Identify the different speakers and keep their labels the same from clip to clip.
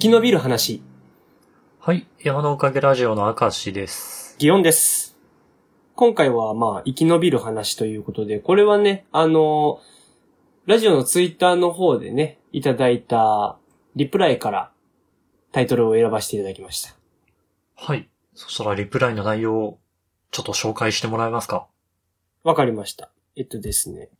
Speaker 1: 生き延びる話、
Speaker 2: はい。山のおかげラジオの明石です。
Speaker 1: 祇園です。今回はまあ、生き延びる話ということで、これはね、あの、ラジオのツイッターの方でね、いただいたリプライからタイトルを選ばせていただきました。
Speaker 2: はい。そしたらリプライの内容をちょっと紹介してもらえますか？
Speaker 1: わかりました。えっとですね。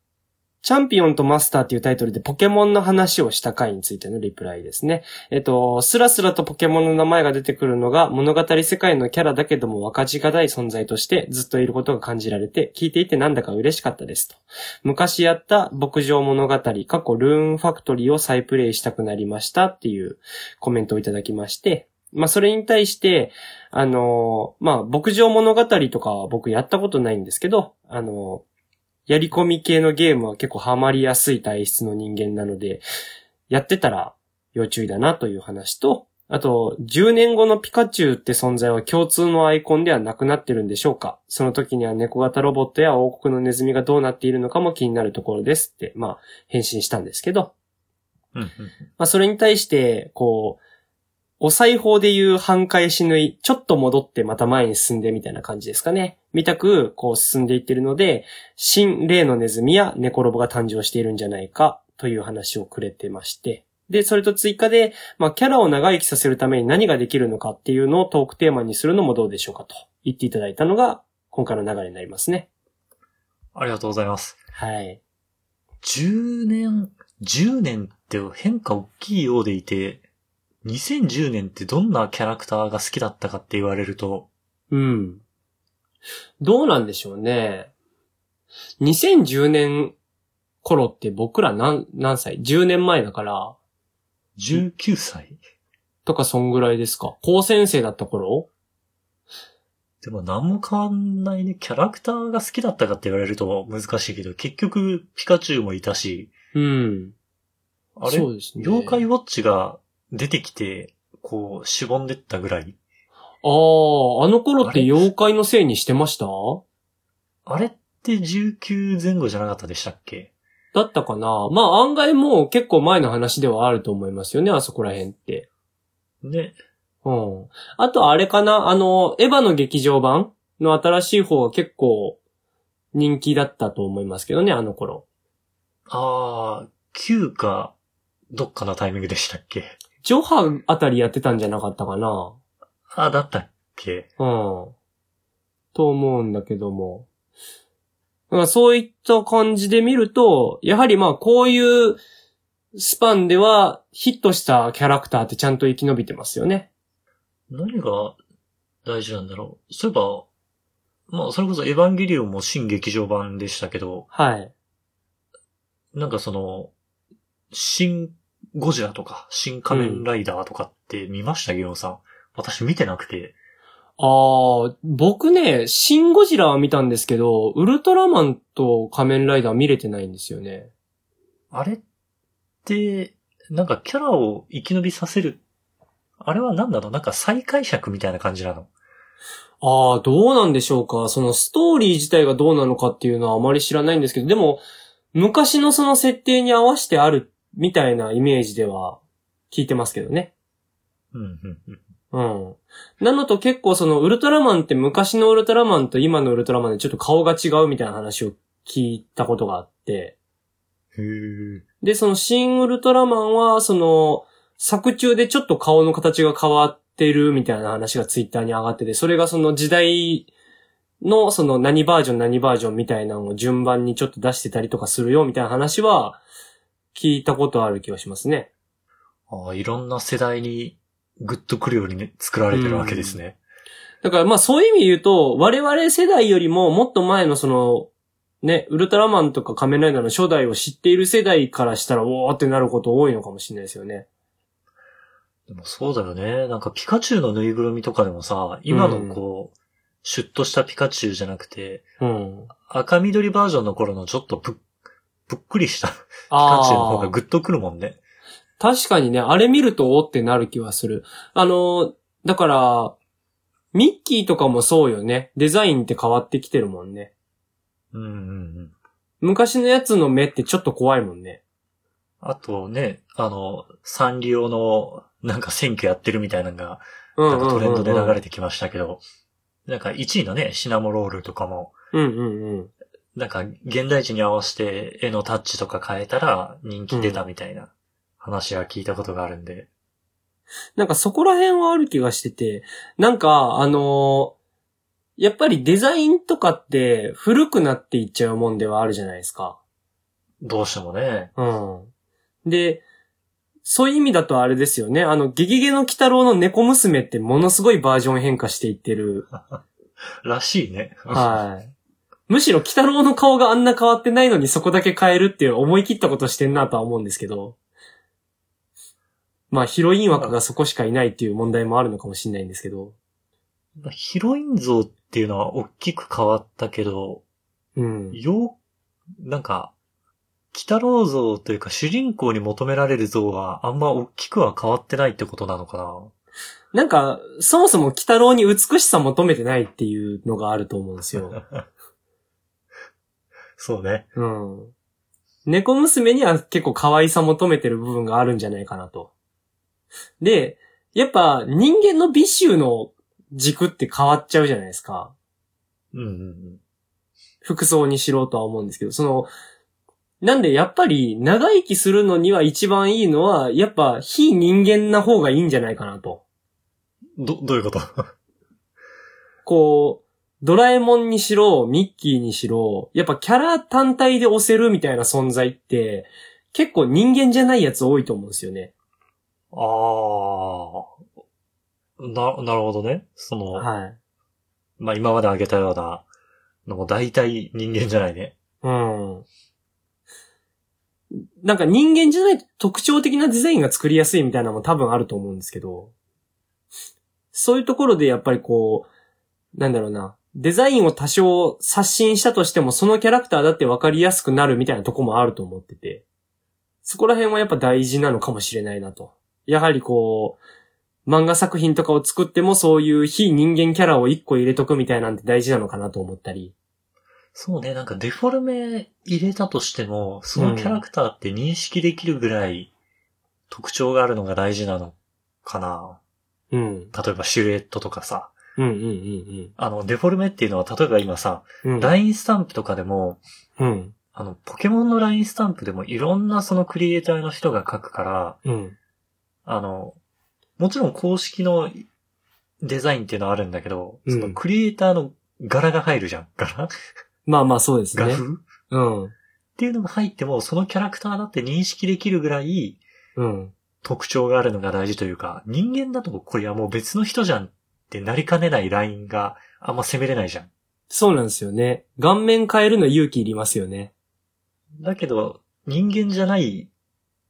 Speaker 1: チャンピオンとマスターっていうタイトルでポケモンの話をした回についてのリプライですね。えっと、スラスラとポケモンの名前が出てくるのが物語世界のキャラだけども分かちがたい存在としてずっといることが感じられて聞いていてなんだか嬉しかったですと。昔やった牧場物語、過去ルーンファクトリーを再プレイしたくなりましたっていうコメントをいただきまして、まあそれに対して、あのまあ牧場物語とかは僕やったことないんですけど、あのやり込み系のゲームは結構ハマりやすい体質の人間なので、やってたら要注意だなという話と、あと、10年後のピカチュウって存在は共通のアイコンではなくなってるんでしょうか？その時には猫型ロボットや王国のネズミがどうなっているのかも気になるところですって、まあ、返信したんですけど、
Speaker 2: うんうん。
Speaker 1: まあ、それに対して、こう、お裁縫でいう半返し縫い、ちょっと戻ってまた前に進んでみたいな感じですかね。見たく、こう進んでいってるので、新例のネズミや猫ロボが誕生しているんじゃないか、という話をくれてまして。で、それと追加で、まあ、キャラを長生きさせるために何ができるのかっていうのをトークテーマにするのもどうでしょうかと言っていただいたのが、今回の流れになりますね。
Speaker 2: ありがとうございます。
Speaker 1: はい。
Speaker 2: 10年、10年って変化大きいようでいて、2010年ってどんなキャラクターが好きだったかって言われると、
Speaker 1: うん。どうなんでしょうね。2010年頃って僕ら何、何歳 ?10 年前だから、
Speaker 2: 19歳
Speaker 1: とかそんぐらいですか？高先生だった頃？
Speaker 2: でも何も変わんないね。キャラクターが好きだったかって言われると難しいけど、結局ピカチュウもいたし、
Speaker 1: うん。
Speaker 2: あれ、
Speaker 1: そうですね。
Speaker 2: 妖怪ウォッチが出てきて、こう、しぼんでったぐらい。
Speaker 1: ああ、あの頃って妖怪のせいにしてました？
Speaker 2: あれって19前後じゃなかったでしたっけ？
Speaker 1: だったかな？まあ案外もう結構前の話ではあると思いますよね、あそこら辺って。
Speaker 2: ね。
Speaker 1: うん。あとあれかな？あの、エヴァの劇場版の新しい方が結構人気だったと思いますけどね、あの頃。
Speaker 2: あー、9か、どっかのタイミングでしたっけ？
Speaker 1: ジョハあたりやってたんじゃなかったかな？
Speaker 2: あ、だったっけ？
Speaker 1: うん。と思うんだけども。まあそういった感じで見ると、やはりまあこういうスパンではヒットしたキャラクターってちゃんと生き延びてますよね。
Speaker 2: 何が大事なんだろう？そういえば、まあ、それこそエヴァンゲリオンも新劇場版でしたけど、
Speaker 1: はい。
Speaker 2: なんかその、新ゴジラとか、新仮面ライダーとかって見ました、ギオンさん。私見てなくて。
Speaker 1: ああ、僕ね、シン・ゴジラは見たんですけど、ウルトラマンと仮面ライダー見れてないんですよね。
Speaker 2: あれって、なんかキャラを生き延びさせる。あれは何なの？なんか再解釈みたいな感じなの？
Speaker 1: ああ、どうなんでしょうか？そのストーリー自体がどうなのかっていうのはあまり知らないんですけど、でも、昔のその設定に合わせてあるみたいなイメージでは聞いてますけどね。
Speaker 2: うん、うん、うん。
Speaker 1: うん。なのと結構そのウルトラマンって昔のウルトラマンと今のウルトラマンでちょっと顔が違うみたいな話を聞いたことがあって。で、その新ウルトラマンは、その、作中でちょっと顔の形が変わってるみたいな話がツイッターに上がってて、それがその時代のその何バージョン何バージョンみたいなのを順番にちょっと出してたりとかするよみたいな話は聞いたことある気がしますね。
Speaker 2: ああ、いろんな世代にグッとくるようにね、作られてるわけですね。
Speaker 1: だからまあそういう意味で言うと、我々世代よりももっと前のその、ね、ウルトラマンとか仮面ライダーの初代を知っている世代からしたら、おーってなること多いのかもしれないですよね。
Speaker 2: でもそうだよね。なんかピカチュウのぬいぐるみとかでもさ、今のこう、シュッとしたピカチュウじゃなくて、
Speaker 1: うん。
Speaker 2: 赤緑バージョンの頃のちょっとぶっ、ぶっくりしたピ
Speaker 1: あ
Speaker 2: カチュウの方が
Speaker 1: あ。
Speaker 2: グッとくるもんね。
Speaker 1: 確かにね、あれ見るとおーってなる気はする。あの、だから、ミッキーとかもそうよね。デザインって変わってきてるもんね。
Speaker 2: うんうんうん。
Speaker 1: 昔のやつの目ってちょっと怖いもんね。
Speaker 2: あとね、あの、サンリオのなんか選挙やってるみたいなのが、
Speaker 1: うん
Speaker 2: なんかトレンドで流れ
Speaker 1: て。
Speaker 2: てきましたけど、なんか1位のね、シナモロールとかも、
Speaker 1: うんうんうん。
Speaker 2: なんか現代地に合わせて絵のタッチとか変えたら人気出たみたいな話は聞いたことがあるんで。
Speaker 1: なんかそこら辺はある気がしてて、なんか、あのーやっぱりデザインとかって古くなっていっちゃうもんではあるじゃないですか。
Speaker 2: どうしてもね。
Speaker 1: うん。で、そういう意味だとあれですよね。あの、ゲゲゲの鬼太郎の猫娘ってものすごいバージョン変化していってる。
Speaker 2: らしいね。
Speaker 1: はい。むしろ鬼太郎の顔があんな変わってないのにそこだけ変えるっていう思い切ったことしてんなとは思うんですけど。まあヒロイン枠がそこしかいないっていう問題もあるのかもしれないんですけど。
Speaker 2: ヒロイン像っていうのは大きく変わったけど、
Speaker 1: うん。
Speaker 2: よう、なんか、鬼太郎像というか主人公に求められる像はあんま大きくは変わってないってことなのかな
Speaker 1: なんか、そもそも鬼太郎に美しさ求めてないっていうのがあると思うんですよ。
Speaker 2: そうね。
Speaker 1: うん。猫娘には結構可愛さ求めてる部分があるんじゃないかなと。で、やっぱ人間の美醜の軸って変わっちゃうじゃないですか。
Speaker 2: うんうんうん。
Speaker 1: 服装にしろとは思うんですけど、その、なんでやっぱり長生きするのには一番いいのは、やっぱ非人間な方がいいんじゃないかなと。
Speaker 2: ど、どういうこと？
Speaker 1: こう、ドラえもんにしろ、ミッキーにしろ、やっぱキャラ単体で押せるみたいな存在って、結構人間じゃないやつ多いと思うんですよね。
Speaker 2: ああ。な、なるほどね。その、
Speaker 1: はい。
Speaker 2: まあ、今まで挙げたようなのも大体人間じゃないね。
Speaker 1: うん。なんか人間じゃないと特徴的なデザインが作りやすいみたいなのも多分あると思うんですけど、そういうところでやっぱりこう、なんだろうな、デザインを多少刷新したとしてもそのキャラクターだって分かりやすくなるみたいなとこもあると思ってて、そこら辺はやっぱ大事なのかもしれないなと。やはりこう、漫画作品とかを作ってもそういう非人間キャラを一個入れとくみたいなんて大事なのかなと思ったり。
Speaker 2: そうね、なんかデフォルメ入れたとしても、そのキャラクターって認識できるぐらい特徴があるのが大事なのかな。
Speaker 1: うん。
Speaker 2: 例えばシルエットとかさ。
Speaker 1: うんうんうん
Speaker 2: あの、デフォルメっていうのは、例えば今さ、
Speaker 1: うん。うん。
Speaker 2: ラインスタンプとかでも、
Speaker 1: うん。
Speaker 2: あの、ポケモンのラインスタンプでもいろんなそのクリエイターの人が書くから、
Speaker 1: うん。
Speaker 2: あの、もちろん公式のデザインっていうのはあるんだけど、
Speaker 1: うん
Speaker 2: そのクリエイターの柄が入るじゃん。柄？
Speaker 1: まあまあそうですね。
Speaker 2: 画風？っ
Speaker 1: うん。
Speaker 2: ていうのが入っても、そのキャラクターだって認識できるぐらい
Speaker 1: うん。
Speaker 2: 特徴があるのが大事というか、人間だとこれはもう別の人じゃんってなりかねないラインがあんま攻めれないじゃん。
Speaker 1: そうなんですよね。顔面変えるの勇気いりますよね。
Speaker 2: だけど、人間じゃない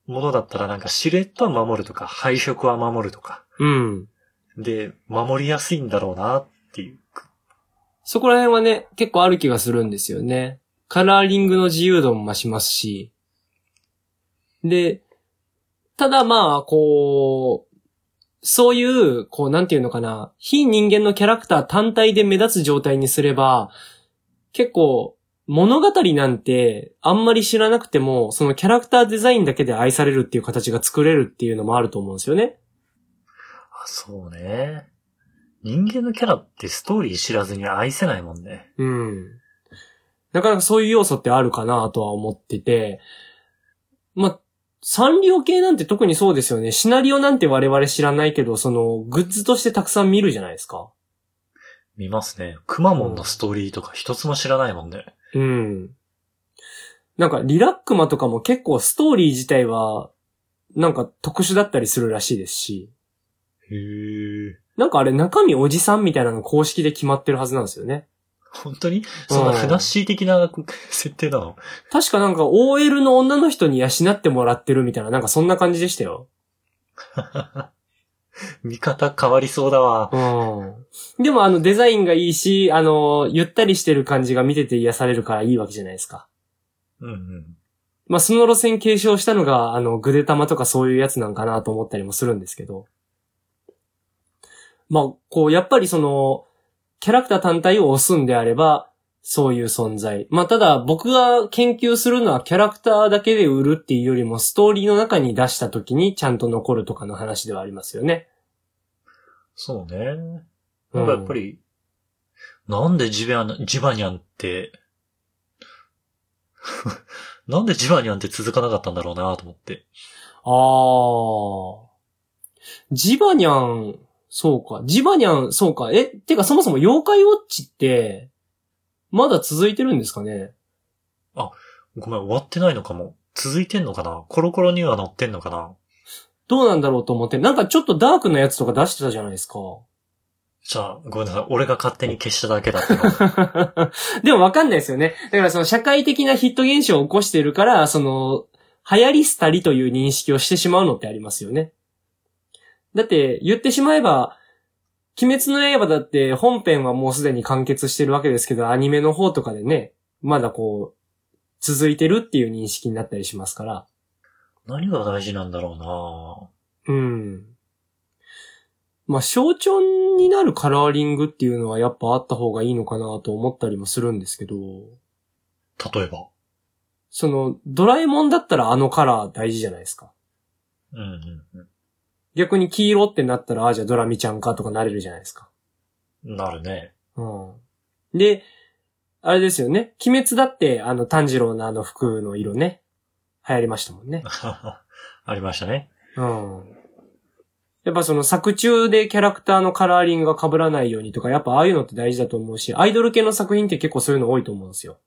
Speaker 2: ものだったらなんかシルエットは守るとか、配色は守るとか。
Speaker 1: うん。
Speaker 2: で、守りやすいんだろうなっていう。
Speaker 1: そこら辺はね、結構ある気がするんですよね。カラーリングの自由度も増しますし。で、ただまあ、こう、そういう、こう、なんていうのかな、非人間のキャラクター単体で目立つ状態にすれば、結構、物語なんて、あんまり知らなくても、そのキャラクターデザインだけで愛されるっていう形が作れるっていうのもあると思うんですよね。
Speaker 2: あ、そうね。人間のキャラってストーリー知らずに愛せないもんね。
Speaker 1: うん。なかなかそういう要素ってあるかなとは思ってて、まあ、サンリオ系なんて特にそうですよね。シナリオなんて我々知らないけど、その、グッズとしてたくさん見るじゃないですか。
Speaker 2: 見ますね。くまモンのストーリーとか一つも知らないもんね。
Speaker 1: うん。なんか、リラックマとかも結構ストーリー自体は、なんか特殊だったりするらしいですし、
Speaker 2: へえ。
Speaker 1: なんかあれ中身おじさんみたいなの公式で決まってるはずなんですよね。
Speaker 2: 本当に？そんなふなっしー的な設定なの？
Speaker 1: 確かなんか OL の女の人に養ってもらってるみたいな、なんかそんな感じでしたよ。
Speaker 2: 見方変わりそうだわ。
Speaker 1: うん。でもあのデザインがいいし、あの、ゆったりしてる感じが見てて癒されるからいいわけじゃないですか。
Speaker 2: うんうん。
Speaker 1: まあその路線継承したのが、あの、グデタマとかそういうやつなんかなと思ったりもするんですけど。まあ、こう、やっぱりその、キャラクター単体を押すんであれば、そういう存在。まあ、ただ僕が研究するのはキャラクターだけで売るっていうよりもストーリーの中に出した時にちゃんと残るとかの話ではありますよね。
Speaker 2: そうね。なんかやっぱり、なんでジバニャン、ジバニャンって、なんでジバニャンって続かなかったんだろうなと思って。
Speaker 1: ああ。ジバニャン、そうか。ジバニャン、そうか。え、てかそもそも妖怪ウォッチって、まだ続いてるんですかね？
Speaker 2: ごめん、終わってないのかも。続いてんのかな？コロコロには載ってんのかな？
Speaker 1: どうなんだろうと思って、なんかちょっとダークなやつとか出してたじゃないですか。
Speaker 2: じゃあ、ごめんなさい。俺が勝手に消しただけだったの。
Speaker 1: でもわかんないですよね。だからその社会的なヒット現象を起こしてるから、その、流行り廃りという認識をしてしまうのってありますよね。だって、言ってしまえば、鬼滅の刃だって本編はもうすでに完結してるわけですけど、アニメの方とかでね、まだこう、続いてるっていう認識になったりしますから。
Speaker 2: 何が大事なんだろ
Speaker 1: うん。まあ、象徴になるカラーリングっていうのはやっぱあった方がいいのかなと思ったりもするんですけど、
Speaker 2: うな例えば？
Speaker 1: その、ドラえもんだったらあのカラー大事じゃないですか。
Speaker 2: うんうんうん。
Speaker 1: 逆に黄色ってなったら、あ、じゃあドラミちゃんかとかなれるじゃないですか。
Speaker 2: なるね。
Speaker 1: うん。で、あれですよね。鬼滅だって、あの、炭治郎のあの服の色ね。流行りましたもんね。
Speaker 2: ありましたね。
Speaker 1: うん。やっぱその作中でキャラクターのカラーリングが被らないようにとか、やっぱああいうのって大事だと思うし、アイドル系の作品って結構そういうの多いと思うんですよ。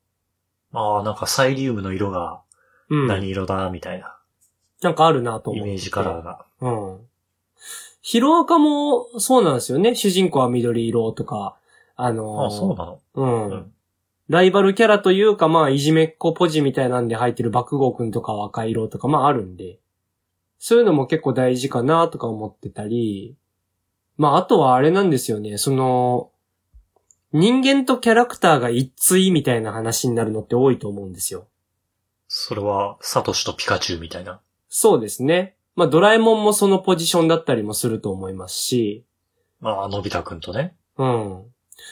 Speaker 2: ああ、なんかサイリウムの色が
Speaker 1: うん。
Speaker 2: 何色だ、みたいな。
Speaker 1: なんかあるなと思う。
Speaker 2: イメージカラーが。
Speaker 1: うん。ヒロアカもそうなんですよね。主人公は緑色とか、あのー
Speaker 2: ああ、そうなの？
Speaker 1: うん。
Speaker 2: うん
Speaker 1: ライバルキャラというか、まあ、いじめっ子ポジみたいなんで入ってる爆豪くんとかは赤色とか、まああるんで、そういうのも結構大事かなとか思ってたり、まああとはあれなんですよね、その、人間とキャラクターが一対みたいな話になるのって多いと思うんですよ。
Speaker 2: それは、サトシとピカチュウみたいな？
Speaker 1: そうですね。まあドラえもんもそのポジションだったりもすると思いますし、
Speaker 2: まあ、のび太くんとね。
Speaker 1: うん。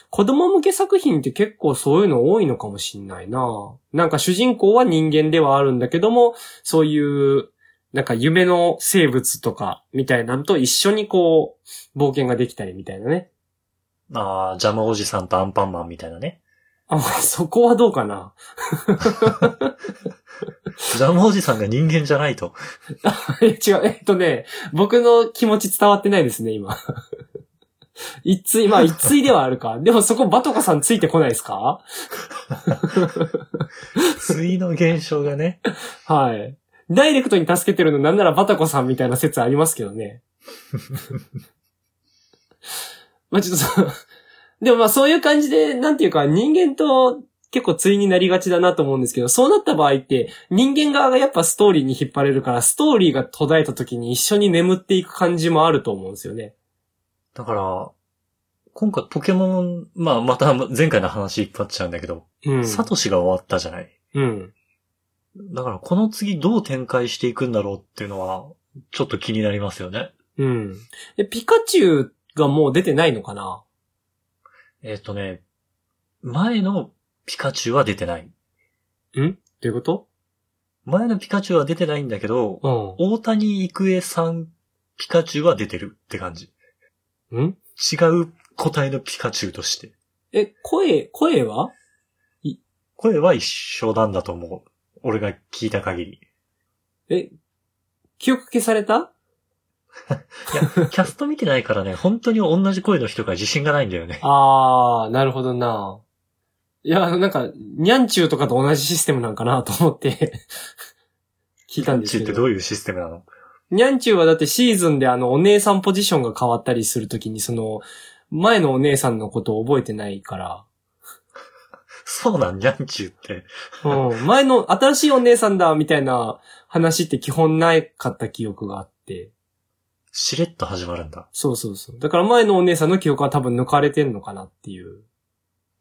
Speaker 1: 子供向け作品って結構そういうの多いのかもしんないななんか主人公は人間ではあるんだけども、そういう、なんか夢の生物とかみたいなのと一緒にこう、冒険ができたりみたいなね。
Speaker 2: ああ、ジャムおじさんとアンパンマンみたいなね。
Speaker 1: あ、そこはどうかな？
Speaker 2: ジャムおじさんが人間じゃないと。
Speaker 1: え、違う、えっとね、僕の気持ち伝わってないですね、今。一対、まあ一対ではあるか。でもそこバトコさんついてこないですか？
Speaker 2: 対の現象がね。
Speaker 1: はい。ダイレクトに助けてるのなんならバタコさんみたいな説ありますけどね。まあちょっとそう、でもまあそういう感じで、なんていうか人間と結構対になりがちだなと思うんですけど、そうなった場合って人間側がやっぱストーリーに引っ張れるから、ストーリーが途絶えた時に一緒に眠っていく感じもあると思うんですよね。
Speaker 2: だから、今回ポケモン、まあまた前回の話引っ張っちゃうんだけど、
Speaker 1: うん。
Speaker 2: サトシが終わったじゃない？
Speaker 1: うん。
Speaker 2: だからこの次どう展開していくんだろうっていうのは、ちょっと気になりますよね。
Speaker 1: うん。で、ピカチュウがもう出てないのかな？
Speaker 2: えっ、とね、前のピカチュウは出てない。
Speaker 1: ん？どういうこと？
Speaker 2: 前のピカチュウは出てないんだけど、
Speaker 1: うん。
Speaker 2: 大谷育恵さんピカチュウは出てるって感じ。
Speaker 1: ん？
Speaker 2: 違う個体のピカチュウとして。
Speaker 1: え、声、声は？
Speaker 2: 声は一緒なんだと思う。俺が聞いた限り。
Speaker 1: え、記憶消された？
Speaker 2: いや、キャスト見てないからね、本当に同じ声の人が自信がないんだよね。
Speaker 1: あー、なるほどな。いや、なんか、ニャンチューとかと同じシステムなんかなと思って、聞いたんです
Speaker 2: チュウ
Speaker 1: けど。
Speaker 2: ってどういうシステムなの？
Speaker 1: ニャンチューはだってシーズンであの、お姉さんポジションが変わったりするときに、その、前のお姉さんのことを覚えてないから、
Speaker 2: そうなん、ニャンチュウって。
Speaker 1: うん、前の新しいお姉さんだ、みたいな話って基本ないかった記憶があって、
Speaker 2: しれっと始まるんだ。
Speaker 1: そうそうそう。だから前のお姉さんの記憶は多分抜かれてんのかなっていう。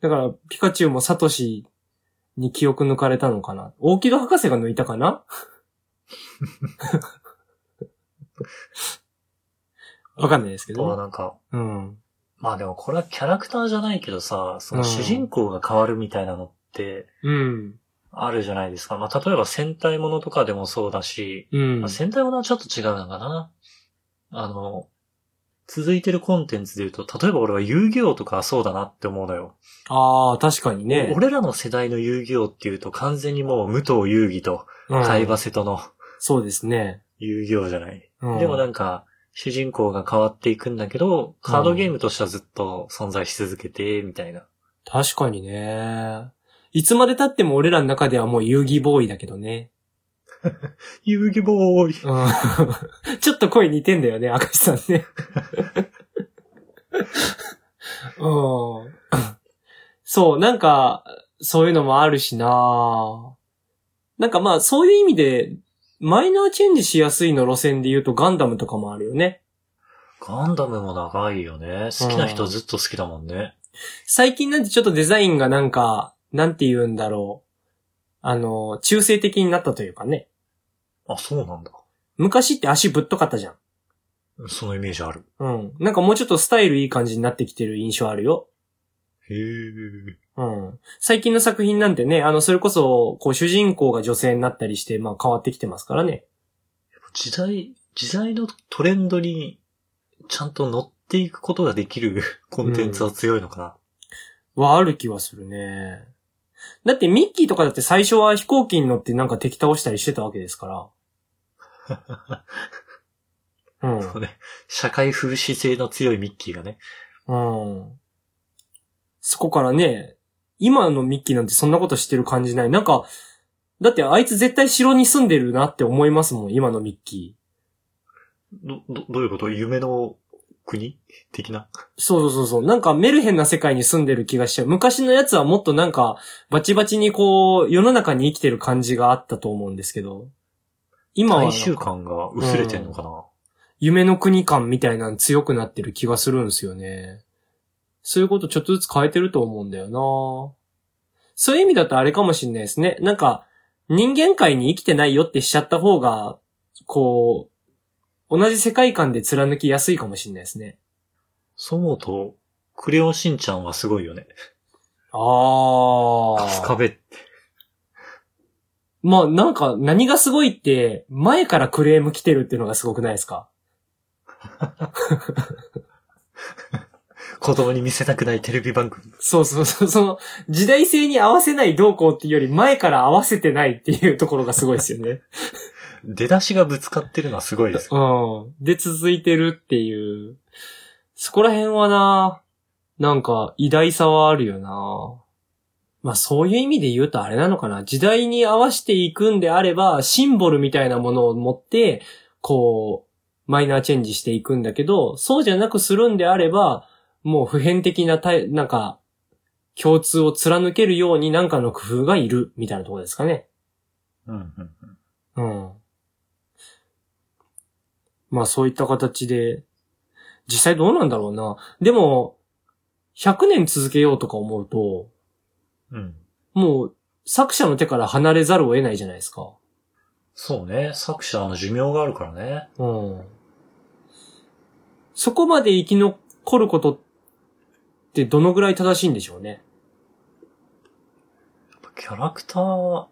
Speaker 1: だから、ピカチュウもサトシに記憶抜かれたのかな？大木戸博士が抜いたかな？わかんないですけどね。
Speaker 2: なんか、
Speaker 1: うん。
Speaker 2: まあでもこれはキャラクターじゃないけどさ、その主人公が変わるみたいなのって
Speaker 1: うん。
Speaker 2: あるじゃないですか。まあ例えば戦隊ものとかでもそうだし、
Speaker 1: うん
Speaker 2: まあ、。戦隊ものはちょっと違うのかな？あの、続いてるコンテンツで言うと、例えば俺は遊戯王とかはそうだなって思うのよ。
Speaker 1: ああ、確かにね。
Speaker 2: 俺らの世代の遊戯王っていうと完全にもう武藤遊戯と
Speaker 1: うん
Speaker 2: 海馬瀬戸の
Speaker 1: そうですね。
Speaker 2: 遊戯王じゃない。
Speaker 1: うん
Speaker 2: でもなんか、主人公が変わっていくんだけど、カードゲームとしてはずっと存在し続けて、みたいな。
Speaker 1: 確かにね。いつまで経っても俺らの中ではもう遊戯ボーイだけどね。
Speaker 2: 遊戯ボーイ。
Speaker 1: うん ちょっと声似てんだよね、明石さんね。うん。そう、なんか、そういうのもあるしななんかまあ、そういう意味で、マイナーチェンジしやすいの路線で言うとガンダムとかもあるよね。
Speaker 2: ガンダムも長いよね。好きな人ずっと好きだもんね。
Speaker 1: 最近なんてちょっとデザインがなんか、なんて言うんだろう。あの、中性的になったというかね。
Speaker 2: あ、そうなんだ。
Speaker 1: 昔って足ぶっとかったじゃん。
Speaker 2: そのイメージある。
Speaker 1: うん。なんかもうちょっとスタイルいい感じになってきてる印象あるよ。
Speaker 2: へえ。
Speaker 1: うん。最近の作品なんてね、あの、それこそ、こう、主人公が女性になったりして、まあ変わってきてますからね。
Speaker 2: 時代、時代のトレンドにちゃんと乗っていくことができる コンテンツは強いのかな。
Speaker 1: はある気はするね。だってミッキーとかだって最初は飛行機に乗ってなんか敵倒したりしてたわけですから。うん。
Speaker 2: そうね。社会風刺性の強いミッキーがね。
Speaker 1: うん。そこからね、今のミッキーなんてそんなことしてる感じない。なんか、だってあいつ絶対城に住んでるなって思いますもん、今のミッキ
Speaker 2: ど、ど、どういうこと？夢の国？的な？
Speaker 1: ー。そうそうそうそう。なんかメルヘンな世界に住んでる気がしちゃう。昔のやつはもっとなんか、バチバチにこう、世の中に生きてる感じがあったと思うんですけど、今は
Speaker 2: 大
Speaker 1: か
Speaker 2: 衆感が薄れてんのかな、
Speaker 1: 夢の国感みたいなの強くなってる気がするんですよね。そういうことちょっとずつ変えてると思うんだよなそういう意味だとあれかもしんないですね。なんか、人間界に生きてないよってしちゃった方が、こう、同じ世界観で貫きやすいかもしんないですね。
Speaker 2: そう思うと、クレヨンしんちゃんはすごいよね。
Speaker 1: ああ。
Speaker 2: 春日部って。
Speaker 1: まあなんか何がすごいって、前からクレーム来てるっていうのがすごくないですか？
Speaker 2: 子供に見せたくないテレビ番組。
Speaker 1: そうそうそう、その、時代性に合わせないどうこうっていうより前から合わせてないっていうところがすごいですよね。
Speaker 2: 出だしがぶつかってるのはすごいです。
Speaker 1: うん。で、続いてるっていう。そこら辺はな、なんか、偉大さはあるよな。まあそういう意味で言うとあれなのかな。時代に合わせていくんであれば、シンボルみたいなものを持って、こう、マイナーチェンジしていくんだけど、そうじゃなくするんであれば、もう普遍的なたい、なんか、共通を貫けるようになんかの工夫がいる、みたいなところですかね。
Speaker 2: うんうんうん。
Speaker 1: うん。まあそういった形で、実際どうなんだろうな。でも、100年続けようとか思うと、
Speaker 2: うん。
Speaker 1: もう作者の手から離れざるを得ないじゃないですか。
Speaker 2: そうね。作者の寿命があるからね。
Speaker 1: うん。そこまで生き残ることってどのぐらい正しいんでしょうね。
Speaker 2: キャラクター、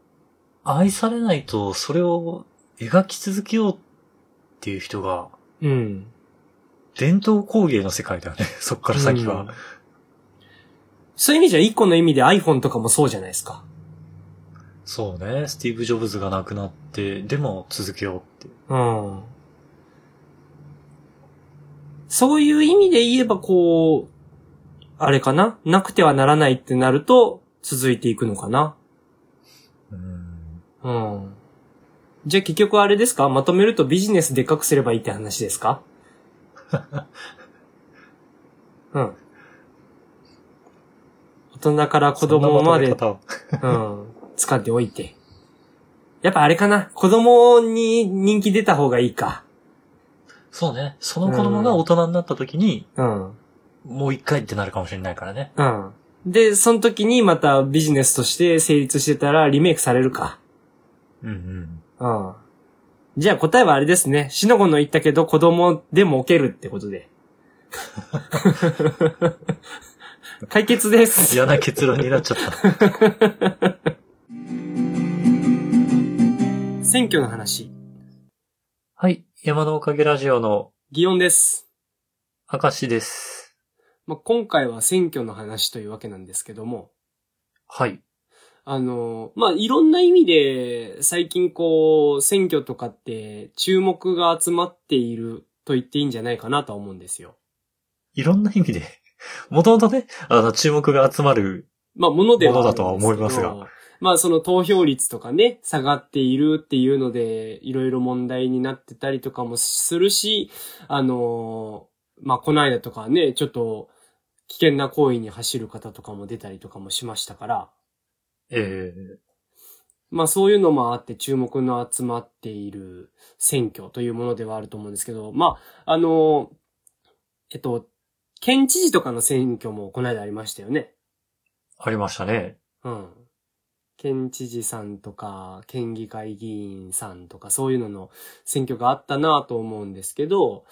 Speaker 2: 愛されないと、それを描き続けようっていう人が、
Speaker 1: うん。
Speaker 2: 伝統工芸の世界だよね。そっから先は。
Speaker 1: うんそういう意味じゃ一個の意味で iPhone とかもそうじゃないですか。
Speaker 2: そうね。スティーブ・ジョブズが亡くなって、でも続けようって。
Speaker 1: うん。そういう意味で言えば、こう、あれかな？なくてはならないってなると、続いていくのかな
Speaker 2: うん。
Speaker 1: うん。じゃあ結局あれですか？まとめるとビジネスでっかくすればいいって話ですか？うん。大人から子供までうん。使っておいて。やっぱあれかな？子供に人気出た方がいいか。
Speaker 2: そうね。その子供が大人になった時に、
Speaker 1: うん。
Speaker 2: もう一回ってなるかもしれないからね。
Speaker 1: うん。で、その時にまたビジネスとして成立してたらリメイクされるか。
Speaker 2: うんうん。
Speaker 1: うん。じゃあ答えはあれですね。しのごの言ったけど子供でも置けるってことで。解決です。
Speaker 2: 嫌な結論になっちゃった。
Speaker 1: 選挙の話。
Speaker 2: はい。山のおかげラジオの
Speaker 1: 擬音です。
Speaker 2: 明石です。
Speaker 1: まあ、今回は選挙の話というわけなんですけども、
Speaker 2: はい。
Speaker 1: あの、まあ、いろんな意味で、最近こう、選挙とかって注目が集まっていると言っていいんじゃないかなとは思うんですよ。
Speaker 2: いろんな意味で、もともとね、あの、注目が集まる。
Speaker 1: まあ、ものでは
Speaker 2: ものだとは思いますが。
Speaker 1: まあ、その投票率とかね、下がっているっていうので、いろいろ問題になってたりとかもするし、あの、まあ、この間とかね、ちょっと危険な行為に走る方とかも出たりとかもしましたから、
Speaker 2: え
Speaker 1: まあそういうのもあって注目の集まっている選挙というものではあると思うんですけど、まあ、あの、えっと、県知事とかの選挙もこの間ありましたよね。
Speaker 2: ー、ありましたね。
Speaker 1: うん。県知事さんとか、県議会議員さんとか、そういうのの選挙があったなと思うんですけど、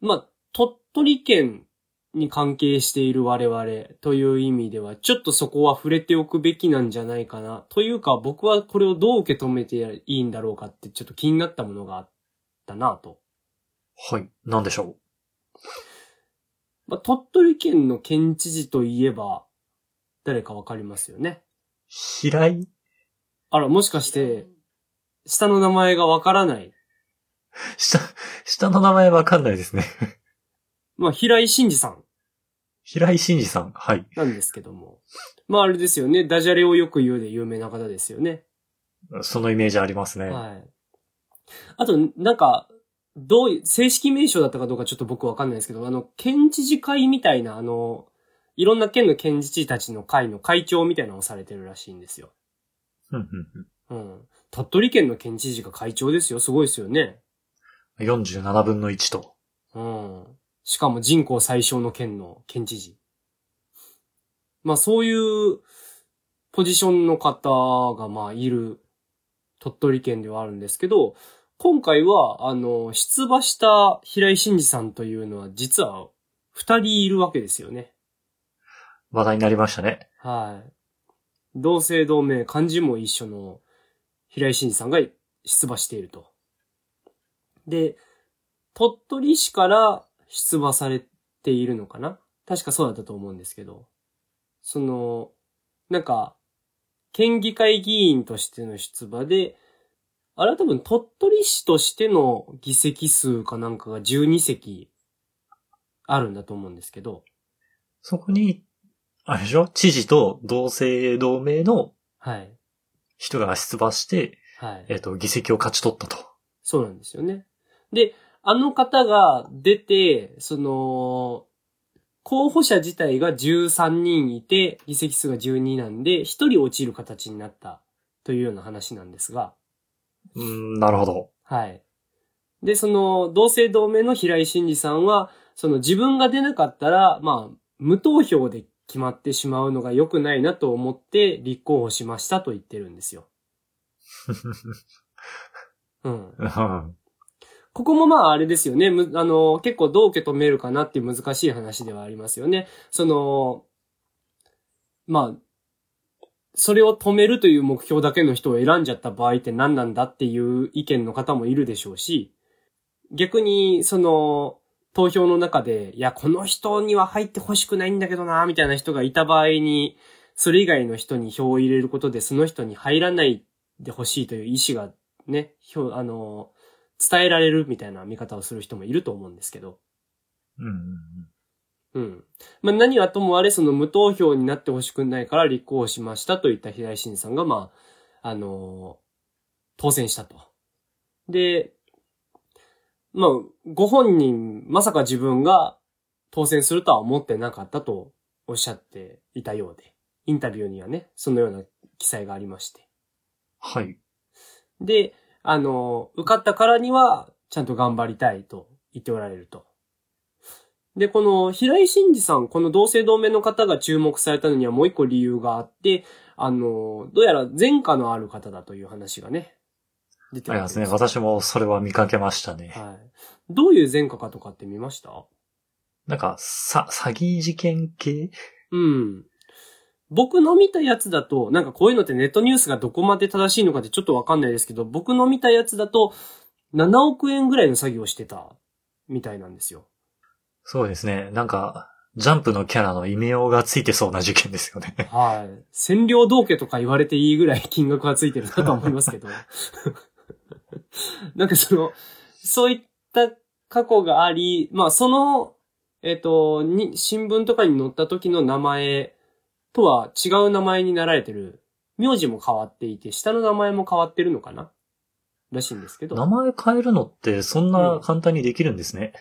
Speaker 1: まあ、鳥取県に関係している我々という意味では、ちょっとそこは触れておくべきなんじゃないかな。というか、僕はこれをどう受け止めていいんだろうかって、ちょっと気になったものがあったなと。
Speaker 2: はい。なんでしょ
Speaker 1: まあ、鳥取県の県知事といえば、誰かわかりますよね？
Speaker 2: う。平井？
Speaker 1: あら、もしかして、下の名前がわからない？
Speaker 2: 下、下の名前わかんないですね。
Speaker 1: まあ、平井真二さん
Speaker 2: 平井真二さん。はい。
Speaker 1: なんですけども。まあ、あれですよね。ダジャレをよく言うで有名な方ですよね。
Speaker 2: そのイメージありますね。
Speaker 1: はい。あと、なんか、どういう、正式名称だったかどうかちょっと僕わかんないですけど、あの、県知事会みたいな、あの、いろんな県の県知事たちの会の会長みたいなのをされてるらしいんですよ。
Speaker 2: ふんふんふん
Speaker 1: うん。鳥取県の県知事が会長ですよ。すごいですよね。
Speaker 2: 47分の1と。
Speaker 1: うん。しかも人口最小の県の県知事。まあそういうポジションの方がまあいる鳥取県ではあるんですけど、今回はあの、出馬した平井真二さんというのは実は二人いるわけですよね。
Speaker 2: 話題になりましたね。
Speaker 1: はい。同姓同名、漢字も一緒の平井真二さんが出馬していると。で、鳥取市から出馬されているのかな？確かそうだったと思うんですけど。その、なんか、県議会議員としての出馬で、あれは多分鳥取市としての議席数かなんかが12席あるんだと思うんですけど。
Speaker 2: そこに、あれでしょ？知事と同姓同名の
Speaker 1: はい。
Speaker 2: 人が出馬して、
Speaker 1: はい。
Speaker 2: えっ、と、議席を勝ち取ったと。
Speaker 1: そうなんですよね。で、あの方が出て、その、候補者自体が13人いて、議席数が12なんで、1人落ちる形になったというような話なんですが、
Speaker 2: うーん、なるほど。
Speaker 1: はい。で、その、同姓同名の平井真二さんは、その自分が出なかったら、まあ、無投票で決まってしまうのが良くないなと思って立候補しましたと言ってるんですよ。うん。ここもまああれですよね。むあの、結構どう受け止めるかなっていう難しい話ではありますよね。その、まあ、それを止めるという目標だけの人を選んじゃった場合って何なんだっていう意見の方もいるでしょうし、逆に、その、投票の中で、いや、この人には入ってほしくないんだけどな、みたいな人がいた場合に、それ以外の人に票を入れることで、その人に入らないでほしいという意思がね、票、あの、伝えられるみたいな見方をする人もいると思うんですけど。
Speaker 2: うんうん
Speaker 1: うん。まあ何はともあれ、その無投票になってほしくないから立候補しましたといった平井真さんが、まあ、あの当選したと。で、まあ、ご本人、まさか自分が当選するとは思ってなかったとおっしゃっていたようで、インタビューにはね、そのような記載がありまして。
Speaker 2: はい。
Speaker 1: で、あの、受かったからには、ちゃんと頑張りたいと言っておられると。で、この平井真二さん、この同姓同名の方が注目されたのにはもう一個理由があって、あの、どうやら前科のある方だという話がね、出て
Speaker 2: ありますね。
Speaker 1: よ
Speaker 2: 私もそれは見かけましたね。
Speaker 1: はい。どういう前科かとかって見ました？
Speaker 2: なんか、さ、詐欺事件系？
Speaker 1: うん。僕の見たやつだと、なんかこういうのってネットニュースがどこまで正しいのかってちょっとわかんないですけど、僕の見たやつだと、7億円ぐらいの詐欺をしてた、みたいなんですよ。
Speaker 2: そうですね。なんか、ジャンプのキャラの異名がついてそうな事件ですよね。
Speaker 1: はい。占領道家とか言われていいぐらい金額がついてるなとは思いますけど。なんかその、そういった過去があり、まあその、えっ、と、に、新聞とかに載った時の名前とは違う名前になられてる。名字も変わっていて、下の名前も変わってるのかな？らしいんですけど。
Speaker 2: 名前変えるのってそんな簡単にできるんですね。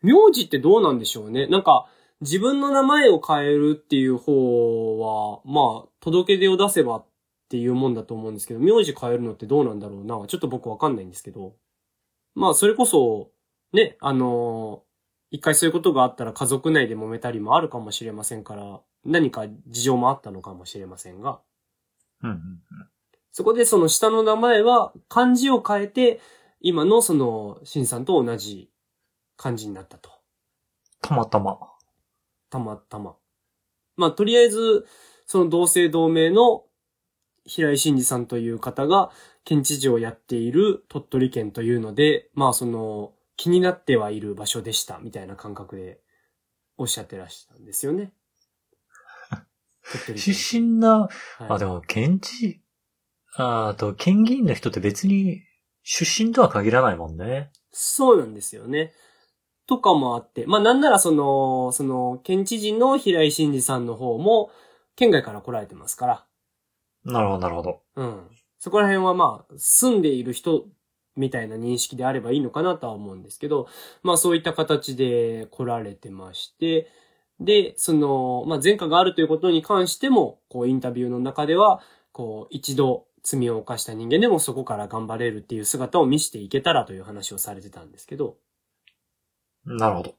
Speaker 1: 名字ってどうなんでしょうね？なんか、自分の名前を変えるっていう方は、まあ、届け出を出せばっていうもんだと思うんですけど、名字変えるのってどうなんだろうな？ちょっと僕わかんないんですけど。まあ、それこそ、ね、あのー一回そういうことがあったら家族内で揉めたりもあるかもしれませんから、何か事情もあったのかもしれませんが、
Speaker 2: うんうんうん。
Speaker 1: そこでその下の名前は漢字を変えて、今のその、シンさんと同じ漢字になったと。
Speaker 2: たまたま。
Speaker 1: たまたま。まあ、とりあえず、その同姓同名の平井真二さんという方が県知事をやっている鳥取県というので、まあその気になってはいる場所でしたみたいな感覚でおっしゃってらしたんですよね。
Speaker 2: 出身な、
Speaker 1: はい
Speaker 2: あ、でも、県知、ああと、県議員の人って別に出身とは限らないもんね。
Speaker 1: そうなんですよね。とかもあって、まあなんならその、その県知事の平井真二さんの方も県外から来られてますから、
Speaker 2: なるほど、なるほど。
Speaker 1: うん。そこら辺はまあ、住んでいる人みたいな認識であればいいのかなとは思うんですけど、まあそういった形で来られてまして、で、その、まあ前科があるということに関しても、こうインタビューの中では、こう一度罪を犯した人間でもそこから頑張れるっていう姿を見せていけたらという話をされてたんですけど、
Speaker 2: なるほど。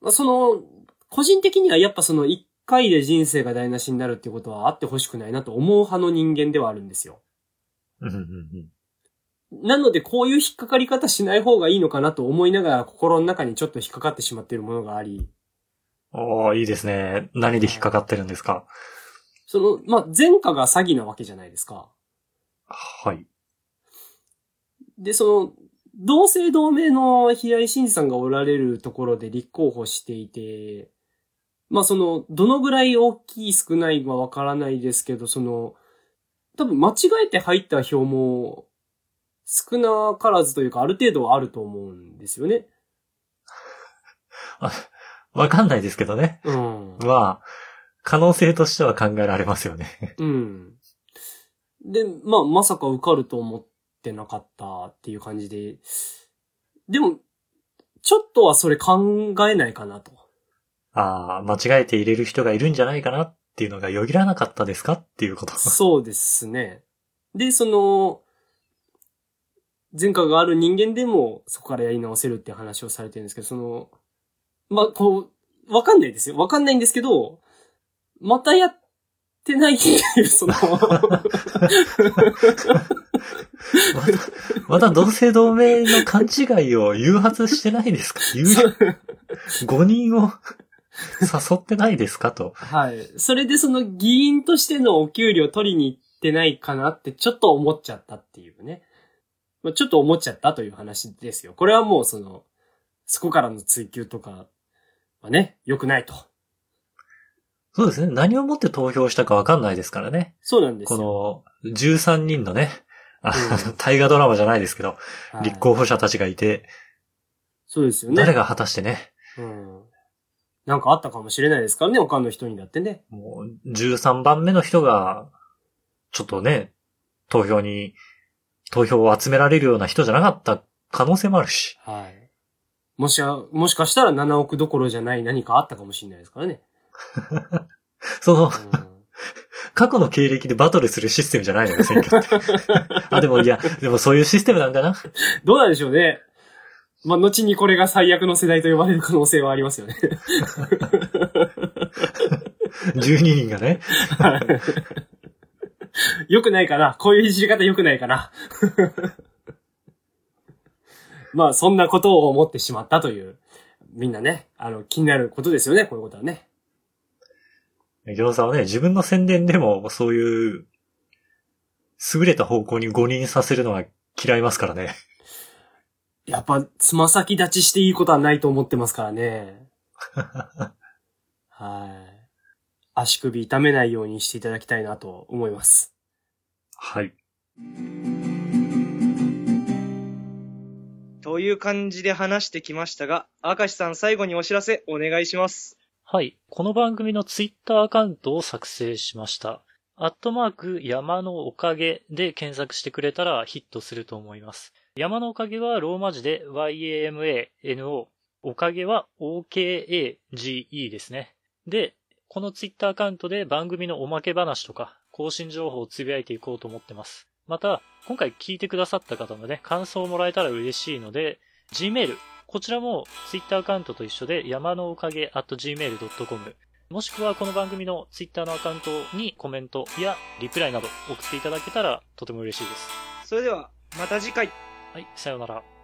Speaker 1: まあその、個人的にはやっぱその一回で人生が台無しになるっていうことはあってほしくないなと思う派の人間ではあるんですよ。
Speaker 2: うんうんうん
Speaker 1: なので、こういう引っかかり方しない方がいいのかなと思いながら、心の中にちょっと引っかかってしまっているものがあり、
Speaker 2: おー、いいですね。何で引っかかってるんですか？
Speaker 1: その、まあ、前科が詐欺なわけじゃないですか。
Speaker 2: はい。
Speaker 1: で、その、同姓同名の平井真二さんがおられるところで立候補していて、まあその、どのぐらい大きい少ないはわからないですけど、その、多分間違えて入った票も少なからずというかある程度はあると思うんですよね。
Speaker 2: あ わかんないですけどね。
Speaker 1: うん。
Speaker 2: まあ、可能性としては考えられますよね。
Speaker 1: うん。で、まあ、まさか受かると思ってなかったっていう感じで。でも、ちょっとはそれ考えないかなと。
Speaker 2: ああ、間違えて入れる人がいるんじゃないかなっていうのがよぎらなかったですかっていうこと。
Speaker 1: そうですね。で、その、前科がある人間でもそこからやり直せるって話をされてるんですけど、その、まあ、こう、わかんないですよ。わかんないんですけど、またやってないっていう、その、
Speaker 2: また、また同姓同名の勘違いを誘発してないですか？誘5人を 誘ってないですか？と。
Speaker 1: はい。それでその議員としてのお給料取りに行ってないかなってちょっと思っちゃったっていうね。まあ、ちょっと思っちゃったという話ですよ。これはもうその、そこからの追求とかはね、良くないと。
Speaker 2: そうですね。何をもって投票したかわかんないですからね。
Speaker 1: そうなんですよ。
Speaker 2: この13人のね、あ
Speaker 1: うん
Speaker 2: 大河ドラマじゃないですけど、
Speaker 1: はい
Speaker 2: 立候補者たちがいて、
Speaker 1: そうですよね。
Speaker 2: 誰が果たしてね、
Speaker 1: うん。なんかあったかもしれないですからね、他の人にだってね。
Speaker 2: もう13番目の人が、ちょっとね、投票に、投票を集められるような人じゃなかった可能性もあるし。
Speaker 1: はい。もしや、もしかしたら7億どころじゃない何かあったかもしれないですからね。
Speaker 2: その、
Speaker 1: うん
Speaker 2: 過去の経歴でバトルするシステムじゃないのよ、選挙って。あ、でもいや、でもそういうシステムなんだな。
Speaker 1: どうなんでしょうね。まあ、後にこれが最悪の世代と呼ばれる可能性はありますよね。
Speaker 2: 12人がね。
Speaker 1: よくないかなこういういじり方よくないかな まあ、そんなことを思ってしまったというみんなね、あの、気になることですよね、こういうことはね。
Speaker 3: ギョンさんはね、自分の宣伝でもそういう、優れた方向に誤認させるのは嫌いますからね。
Speaker 1: やっぱ、つま先立ちしていいことはないと思ってますからね。はい。足首痛めないようにしていただきたいなと思います。
Speaker 3: はい。
Speaker 4: という感じで話してきましたが、明石さん最後にお知らせお願いします。
Speaker 2: はい。この番組のツイッターアカウントを作成しました。アットマーク山のおかげで検索してくれたらヒットすると思います。山のおかげはローマ字で YAMANO。おかげは OKAGE ですね。で、このツイッターアカウントで番組のおまけ話とか更新情報をつぶやいていこうと思ってます。また、今回聞いてくださった方のね、感想をもらえたら嬉しいので、Gmail、こちらも Twitter アカウントと一緒で山のおかげ at gmail.com もしくはこの番組の Twitter のアカウントにコメントやリプライなど送っていただけたらとても嬉しいです。
Speaker 4: それでは、また次回。
Speaker 2: はい、さようなら。